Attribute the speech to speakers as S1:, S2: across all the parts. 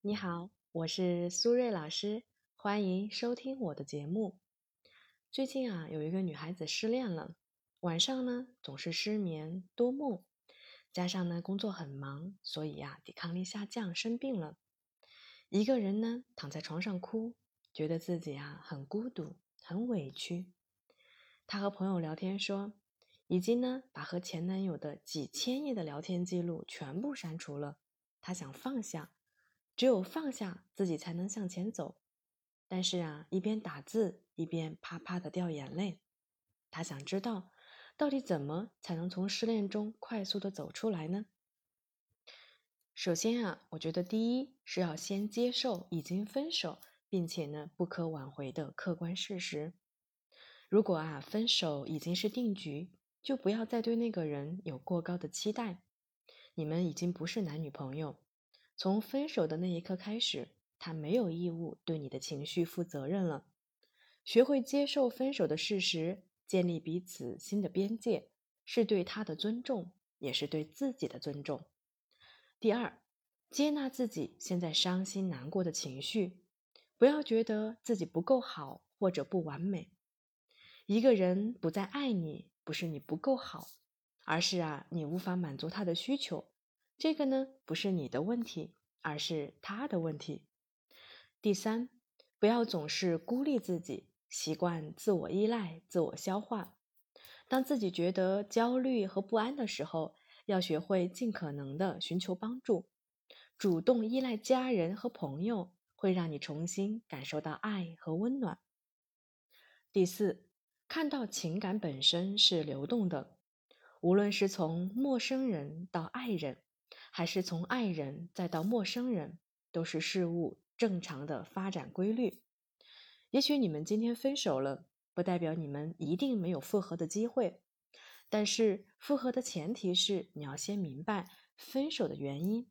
S1: 你好，我是苏瑞老师，欢迎收听我的节目。最近啊，有一个女孩子失恋了，晚上呢总是失眠多梦，加上呢工作很忙，所以呀抵抗力下降，生病了。一个人呢躺在床上哭，觉得自己啊很孤独，很委屈。她和朋友聊天说，已经呢把和前男友的几千页的聊天记录全部删除了，她想放下。只有放下自己，才能向前走。但是啊，一边打字一边啪啪的掉眼泪。他想知道，到底怎么才能从失恋中快速的走出来呢？首先啊，我觉得第一是要先接受已经分手，并且呢不可挽回的客观事实。如果啊分手已经是定局，就不要再对那个人有过高的期待。你们已经不是男女朋友。从分手的那一刻开始，他没有义务对你的情绪负责任了。学会接受分手的事实，建立彼此新的边界，是对他的尊重，也是对自己的尊重。第二，接纳自己现在伤心难过的情绪，不要觉得自己不够好或者不完美。一个人不再爱你，不是你不够好，而是啊，你无法满足他的需求。这个呢，不是你的问题，而是他的问题。第三，不要总是孤立自己，习惯自我依赖、自我消化。当自己觉得焦虑和不安的时候，要学会尽可能的寻求帮助，主动依赖家人和朋友，会让你重新感受到爱和温暖。第四，看到情感本身是流动的，无论是从陌生人到爱人。还是从爱人再到陌生人，都是事物正常的发展规律。也许你们今天分手了，不代表你们一定没有复合的机会。但是复合的前提是你要先明白分手的原因。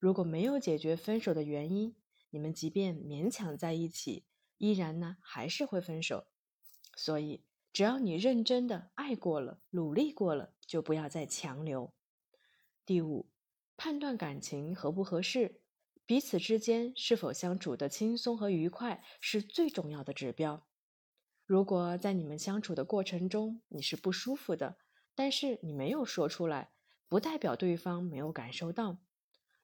S1: 如果没有解决分手的原因，你们即便勉强在一起，依然呢还是会分手。所以，只要你认真的爱过了，努力过了，就不要再强留。第五。判断感情合不合适，彼此之间是否相处的轻松和愉快，是最重要的指标。如果在你们相处的过程中你是不舒服的，但是你没有说出来，不代表对方没有感受到。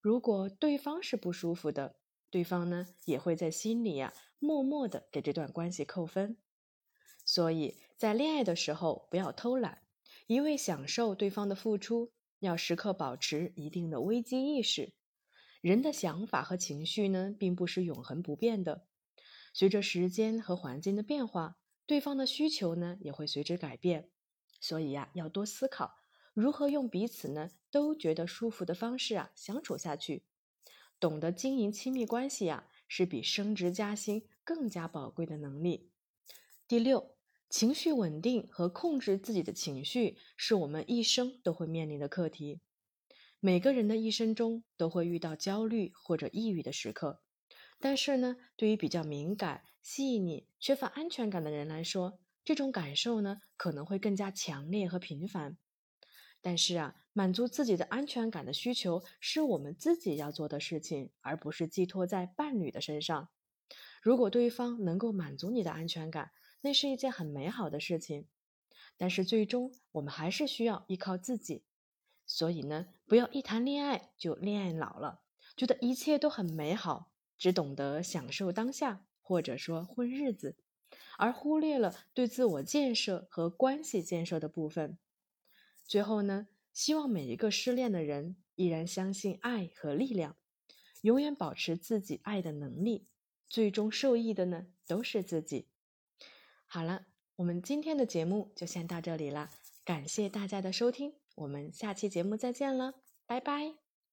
S1: 如果对方是不舒服的，对方呢也会在心里呀默默的给这段关系扣分。所以在恋爱的时候不要偷懒，一味享受对方的付出。要时刻保持一定的危机意识。人的想法和情绪呢，并不是永恒不变的。随着时间和环境的变化，对方的需求呢，也会随之改变。所以呀，要多思考如何用彼此呢都觉得舒服的方式啊相处下去。懂得经营亲密关系呀，是比升职加薪更加宝贵的能力。第六。情绪稳定和控制自己的情绪，是我们一生都会面临的课题。每个人的一生中都会遇到焦虑或者抑郁的时刻，但是呢，对于比较敏感、细腻、缺乏安全感的人来说，这种感受呢可能会更加强烈和频繁。但是啊，满足自己的安全感的需求是我们自己要做的事情，而不是寄托在伴侣的身上。如果对方能够满足你的安全感，那是一件很美好的事情，但是最终我们还是需要依靠自己。所以呢，不要一谈恋爱就恋爱脑了，觉得一切都很美好，只懂得享受当下，或者说混日子，而忽略了对自我建设和关系建设的部分。最后呢，希望每一个失恋的人依然相信爱和力量，永远保持自己爱的能力，最终受益的呢都是自己。好了，我们今天的节目就先到这里了，感谢大家的收听，我们下期节目再见了，拜拜。